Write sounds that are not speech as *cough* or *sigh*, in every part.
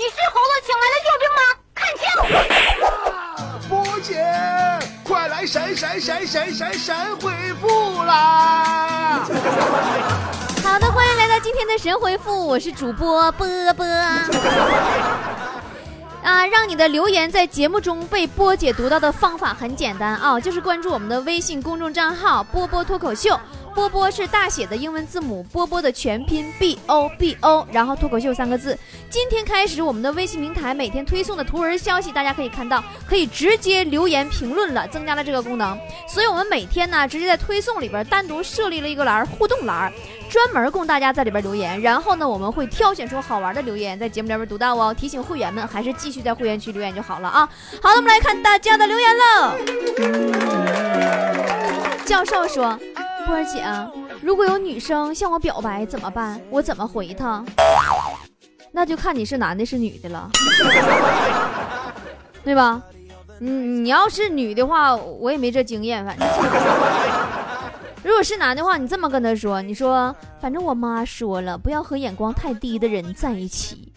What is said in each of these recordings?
你是猴子请来的救兵吗？看清！波姐，快来闪闪闪闪闪闪回复啦！*laughs* 好的，欢迎来到今天的神回复，我是主播波波。*laughs* 啊，让你的留言在节目中被波姐读到的方法很简单啊，就是关注我们的微信公众账号“波波脱口秀”。波波是大写的英文字母，波波的全拼 B O B O，然后脱口秀三个字。今天开始，我们的微信平台每天推送的图文消息，大家可以看到，可以直接留言评论了，增加了这个功能。所以，我们每天呢，直接在推送里边单独设立了一个栏互动栏，专门供大家在里边留言。然后呢，我们会挑选出好玩的留言，在节目里边读到哦。提醒会员们，还是继续在会员区留言就好了啊。好了，我们来看大家的留言了。教授说。波儿姐，如果有女生向我表白怎么办？我怎么回她？那就看你是男的是女的了，*laughs* 对吧？你你要是女的话，我也没这经验，反正。如果是男的话，你这么跟他说，你说，反正我妈说了，不要和眼光太低的人在一起。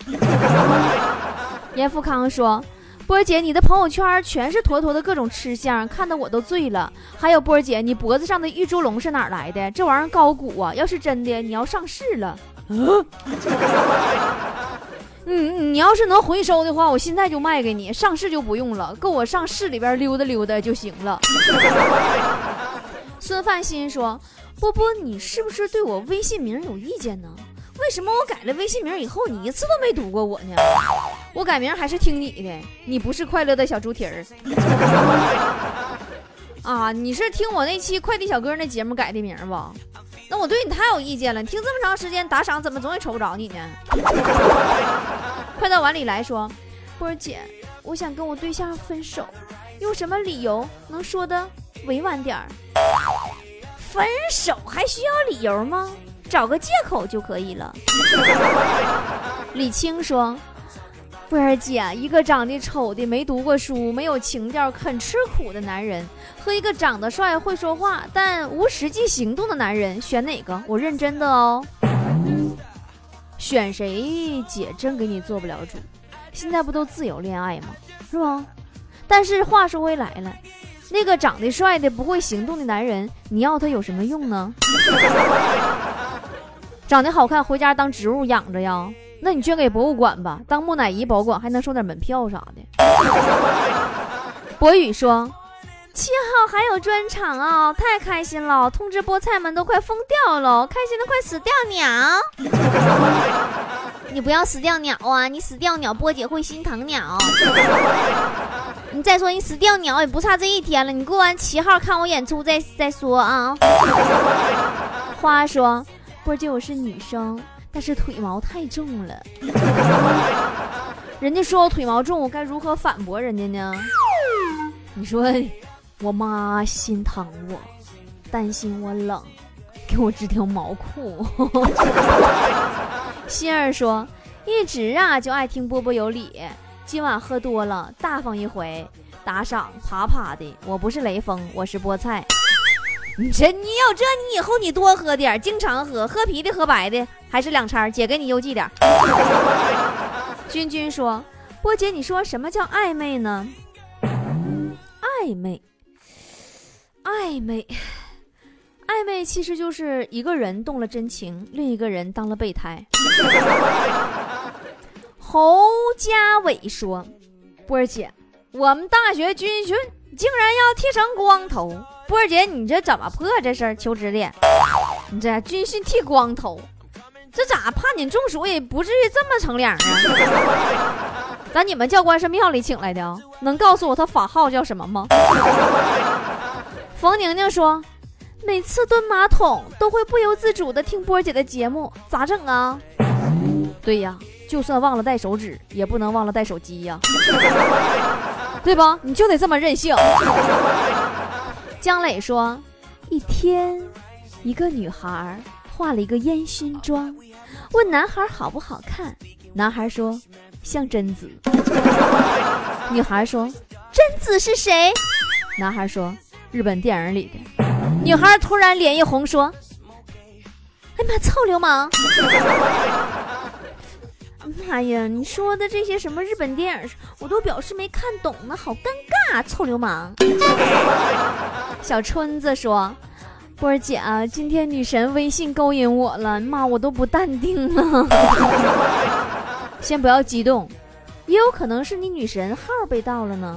严富康说。波儿姐，你的朋友圈全是坨坨的各种吃相，看得我都醉了。还有波儿姐，你脖子上的玉猪龙是哪来的？这玩意儿高古啊！要是真的，你要上市了。嗯，嗯，你要是能回收的话，我现在就卖给你。上市就不用了，够我上市里边溜达溜达就行了。孙范新说：“波波，你是不是对我微信名有意见呢？”为什么我改了微信名以后，你一次都没读过我呢？我改名还是听你的，你不是快乐的小猪蹄儿 *laughs* 啊？你是听我那期快递小哥那节目改的名不？那我对你太有意见了。听这么长时间打赏，怎么总也瞅不着你呢？快到碗里来说，波儿姐，我想跟我对象分手，用什么理由能说的委婉点儿？分手还需要理由吗？找个借口就可以了。*laughs* 李青说：“波儿姐，一个长得丑的、没读过书、没有情调、肯吃苦的男人，和一个长得帅、会说话但无实际行动的男人，选哪个？我认真的哦。选谁，姐真给你做不了主。现在不都自由恋爱吗？是吧？但是话说回来了，那个长得帅的、不会行动的男人，你要他有什么用呢？”长得好看，回家当植物养着呀？那你捐给博物馆吧，当木乃伊保管，还能收点门票啥的。博宇说：“七号还有专场啊，太开心了！通知菠菜们都快疯掉了，开心的快死掉鸟。你不要死掉鸟啊！你死掉鸟，波姐会心疼鸟。你再说你死掉鸟也不差这一天了，你过完七号看我演出再再说啊。”花说。波姐，我是女生，但是腿毛太重了。*laughs* 人家说我腿毛重，我该如何反驳人家呢？你说，我妈心疼我，担心我冷，给我织条毛裤。*laughs* 心儿说，一直啊就爱听波波有理，今晚喝多了，大方一回，打赏啪啪的。我不是雷锋，我是菠菜。你这你有这，你以后你多喝点，经常喝，喝啤的喝白的还是两掺，姐给你邮寄点。*laughs* 君君说：“波姐，你说什么叫暧昧呢？暧昧，暧昧，暧昧其实就是一个人动了真情，另一个人当了备胎。”侯家伟说：“波姐，我们大学军训竟然要剃成光头。”波儿姐，你这怎么破这事儿？求指点。你这军训剃光头，这咋怕你中暑也不至于这么成脸啊？咱你们教官是庙里请来的，能告诉我他法号叫什么吗？冯宁宁说，每次蹲马桶都会不由自主的听波儿姐的节目，咋整啊？对呀，就算忘了带手指，也不能忘了带手机呀，对吧？你就得这么任性。姜磊说：“一天，一个女孩化了一个烟熏妆，问男孩好不好看。男孩说像贞子。女孩说贞子是谁？男孩说日本电影里的。女孩突然脸一红说：哎妈，臭流氓！妈呀，你说的这些什么日本电影，我都表示没看懂呢，好尴尬，臭流氓。*laughs* 小春子说：“波儿姐，今天女神微信勾引我了，妈，我都不淡定了。*laughs* 先不要激动，也有可能是你女神号被盗了呢。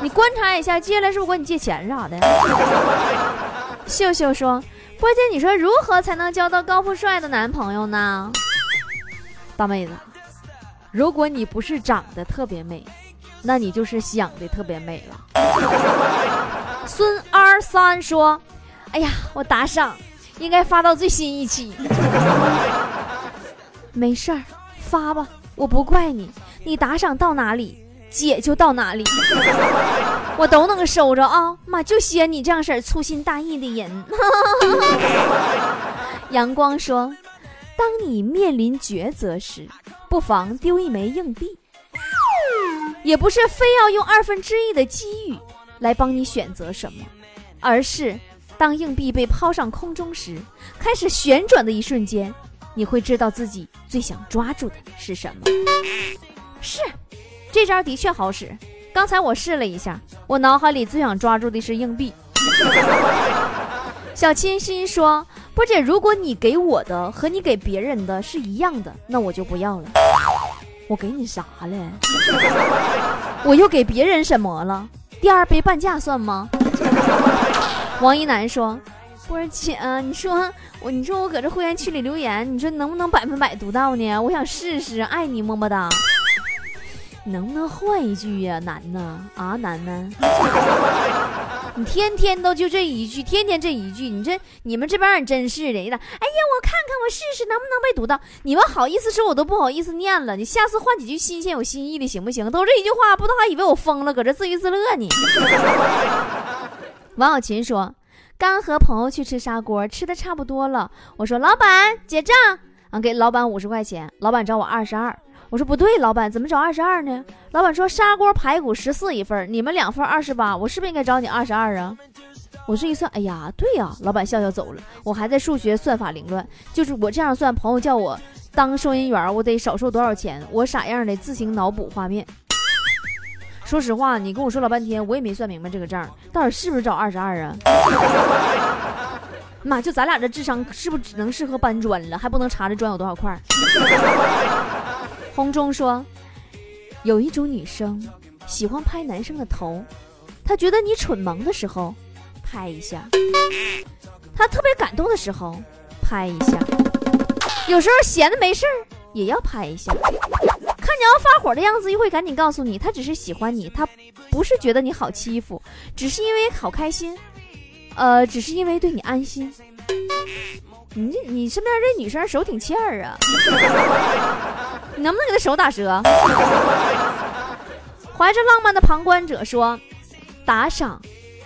你观察一下，接下来是不是管你借钱啥的？” *laughs* 秀秀说。波姐，你说如何才能交到高富帅的男朋友呢？大妹子，如果你不是长得特别美，那你就是想的特别美了。孙二三说：“哎呀，我打赏应该发到最新一期。*laughs* 没事儿，发吧，我不怪你。你打赏到哪里？”姐就到哪里，*laughs* 我都能收着啊！妈就稀罕你这样式儿粗心大意的人。*laughs* 阳光说：“当你面临抉择时，不妨丢一枚硬币，也不是非要用二分之一的机遇来帮你选择什么，而是当硬币被抛上空中时，开始旋转的一瞬间，你会知道自己最想抓住的是什么。”是。这招的确好使，刚才我试了一下，我脑海里最想抓住的是硬币。小清新说：“波姐，如果你给我的和你给别人的是一样的，那我就不要了。我给你啥了？*laughs* 我又给别人什么了？第二杯半价算吗？”王一楠说：“波儿姐，你说我，你说我搁这会员区里留言，你说能不能百分百读到呢？我想试试，爱你么么哒。”能不能换一句呀，楠呐啊，楠楠，你天天都就这一句，天天这一句，你这你们这帮人真是的！哎呀，我看看，我试试能不能被读到。你们好意思说，我都不好意思念了。你下次换几句新鲜有新意的，行不行？都这一句话，不都还以为我疯了，搁这自娱自乐呢？*laughs* 王小琴说，刚和朋友去吃砂锅，吃的差不多了，我说老板结账，啊，给老板五十块钱，老板找我二十二。我说不对，老板怎么找二十二呢？老板说砂锅排骨十四一份，你们两份二十八，我是不是应该找你二十二啊？我这一算，哎呀，对呀，老板笑笑走了。我还在数学算法凌乱，就是我这样算，朋友叫我当收银员，我得少收多少钱？我傻样的自行脑补画面。说实话，你跟我说老半天，我也没算明白这个账到底是不是找二十二啊？*laughs* 妈，就咱俩这智商，是不是只能适合搬砖了？还不能查这砖有多少块？红中说：“有一种女生喜欢拍男生的头，她觉得你蠢萌的时候拍一下，她特别感动的时候拍一下，有时候闲的没事儿也要拍一下。看你要发火的样子，又会赶紧告诉你，她只是喜欢你，她不是觉得你好欺负，只是因为好开心，呃，只是因为对你安心。你这你身边这女生手挺欠儿啊。”能不能给他手打折？*laughs* 怀着浪漫的旁观者说：“打赏，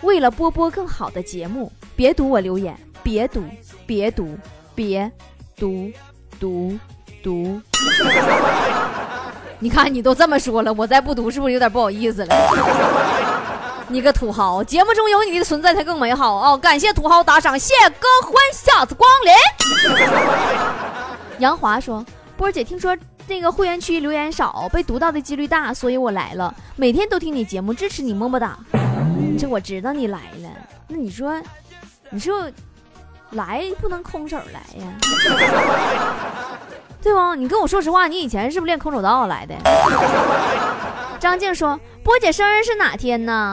为了播播更好的节目，别读我留言，别读，别读，别读，读读。*laughs* 你看你都这么说了，我再不读是不是有点不好意思了？*laughs* 你个土豪，节目中有你的存在才更美好哦！感谢土豪打赏，谢哥欢，下次光临。杨华说：“波姐，听说。”那个会员区留言少，被读到的几率大，所以我来了，每天都听你节目，支持你，么么哒。这我知道你来了，那你说，你说，来不能空手来呀，*laughs* 对不？你跟我说实话，你以前是不是练空手道来的？张静说，波姐生日是哪天呢？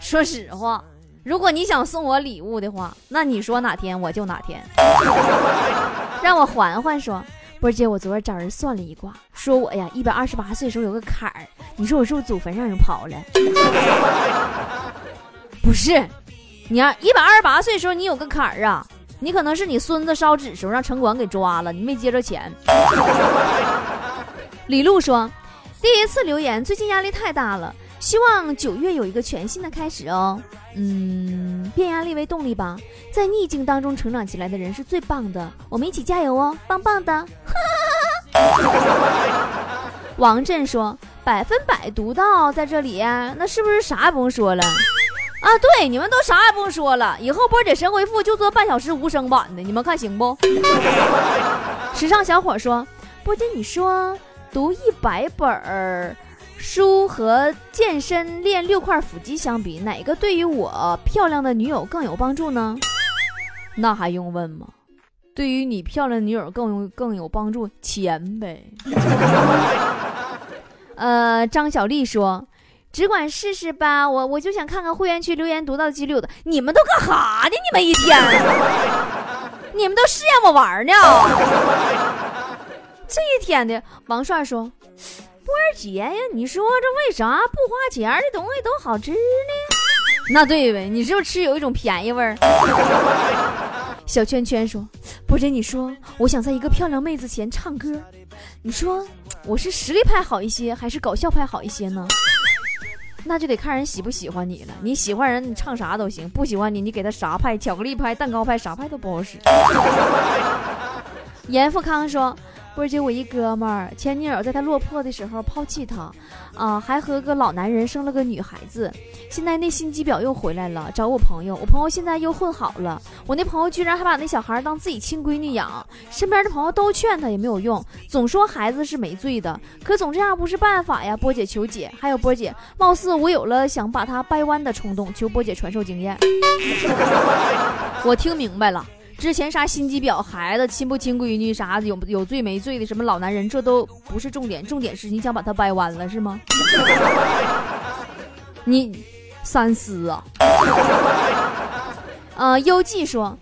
说实话，如果你想送我礼物的话，那你说哪天我就哪天。让我缓缓说。波姐，我昨儿找人算了一卦，说我呀一百二十八岁时候有个坎儿，你说我是不是祖坟让人刨了？*laughs* 不是，你要一百二十八岁时候你有个坎儿啊，你可能是你孙子烧纸时候让城管给抓了，你没接着钱。*laughs* 李璐说，第一次留言，最近压力太大了，希望九月有一个全新的开始哦。嗯，变压力为动力吧，在逆境当中成长起来的人是最棒的，我们一起加油哦，棒棒的！*laughs* 王震说：“百分百读到在这里，那是不是啥也不用说了？啊，对，你们都啥也不用说了，以后波姐神回复就做半小时无声版的，你们看行不？”时尚小伙说。波姐，你说读一百本儿书和健身练六块腹肌相比，哪个对于我漂亮的女友更有帮助呢？那还用问吗？对于你漂亮女友更有更有帮助，钱呗。*laughs* 呃，张小丽说。只管试试吧，我我就想看看会员区留言读到几六的。你们都干哈呢？你们一天，你们都试验我玩呢？*laughs* 这一天的王帅说：“波儿姐呀，你说这为啥不花钱的东西都好吃呢？”那对呗，你是不是吃有一种便宜味儿？小圈圈说：“波姐，你说我想在一个漂亮妹子前唱歌，你说我是实力派好一些，还是搞笑派好一些呢？”那就得看人喜不喜欢你了。你喜欢人，你唱啥都行；不喜欢你，你给他啥派，巧克力派、蛋糕派，啥派都不好使。严富康说。波姐，我一哥们儿前女友在他落魄的时候抛弃他，啊，还和个老男人生了个女孩子。现在那心机婊又回来了，找我朋友。我朋友现在又混好了，我那朋友居然还把那小孩当自己亲闺女养。身边的朋友都劝他也没有用，总说孩子是没罪的，可总这样不是办法呀。波姐求解，还有波姐，貌似我有了想把他掰弯的冲动，求波姐传授经验。*laughs* 我听明白了。之前啥心机婊、孩子亲不亲闺女啥的，有有罪没罪的，什么老男人，这都不是重点，重点是你想把他掰弯了是吗？*laughs* 你三思啊！呃，优记说，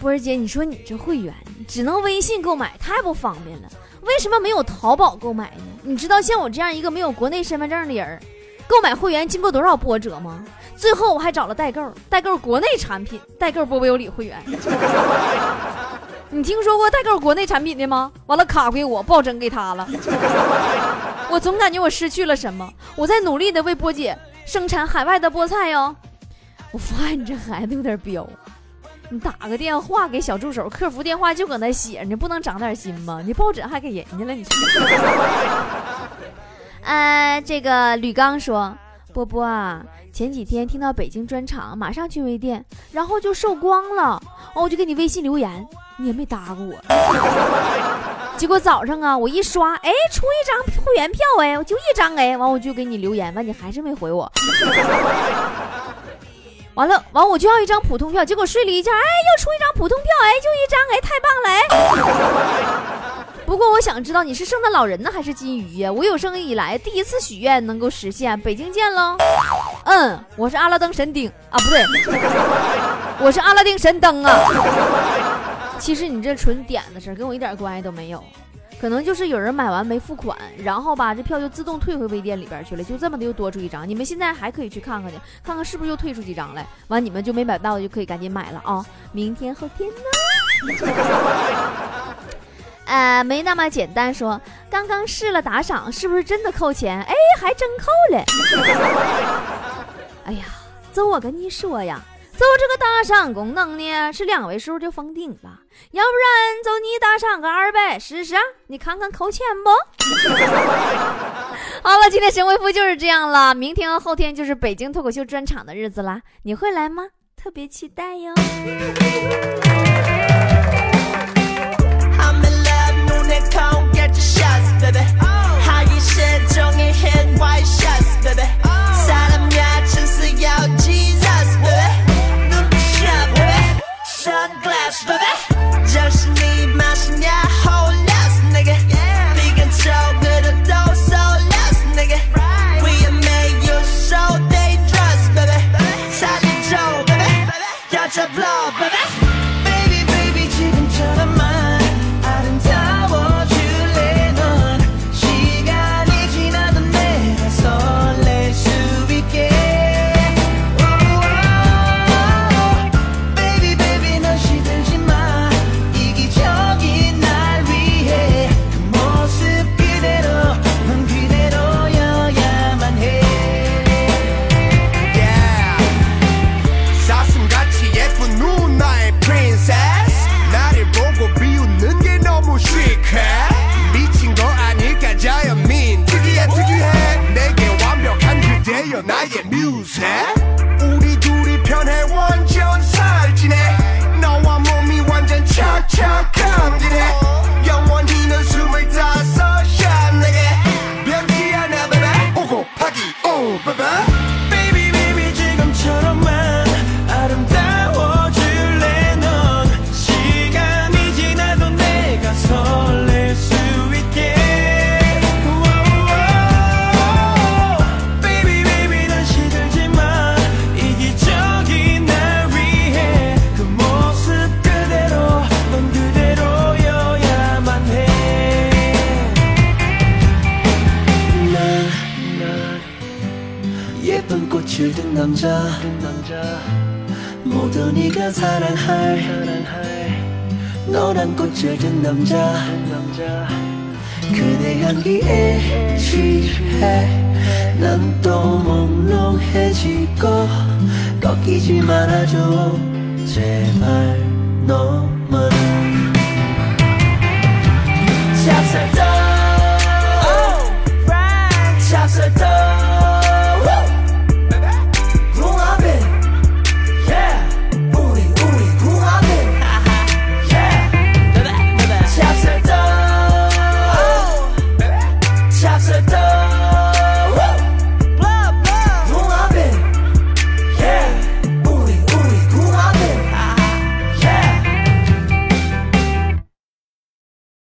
波儿姐，你说你这会员只能微信购买，太不方便了，为什么没有淘宝购买呢？你知道像我这样一个没有国内身份证的人，购买会员经过多少波折吗？最后我还找了代购，代购国内产品，代购波波有理会员。你听说过代购国内产品的吗？完了卡给我，抱枕给他了。我总感觉我失去了什么。我在努力的为波姐生产海外的菠菜哟。我发现你这孩子有点彪，你打个电话给小助手，客服电话就搁那写着，不能长点心吗？你抱枕还给人家了，你说？呃，这个吕刚说，波波啊。前几天听到北京专场，马上去微店，然后就售光了。哦，我就给你微信留言，你也没搭过我。*laughs* 结果早上啊，我一刷，哎，出一张会员票，哎，我就一张，哎，完我就给你留言，完你还是没回我。*laughs* 完了，完我就要一张普通票，结果睡了一觉，哎，又出一张普通票，哎，就一张，哎，太棒了，哎。不过我想知道你是圣诞老人呢还是金鱼呀？我有生以来第一次许愿能够实现，北京见喽！嗯，我是阿拉丁神灯啊，不对，*laughs* 我是阿拉丁神灯啊。其实你这纯点的事儿，跟我一点关系都没有，可能就是有人买完没付款，然后吧这票就自动退回微店里边去了，就这么的又多出一张。你们现在还可以去看看去，看看是不是又退出几张来，完你们就没买到就可以赶紧买了啊！明天后天呢？*laughs* 呃，没那么简单。说刚刚试了打赏，是不是真的扣钱？哎，还真扣了。*laughs* 哎呀，走，我跟你说呀，走这个打赏功能呢，是两位数就封顶了。要不然，走你打赏个二百试试，你看看扣钱不？*laughs* 好了，今天神回复就是这样了。明天和后天就是北京脱口秀专场的日子啦，你会来吗？特别期待哟。but that's 꽃을 남자. 모두 네가 사랑할 너란 꽃을 든 남자. 그대 향기에 취해. 난 또 몽롱해지고 꺾이지 말아줘 제발 너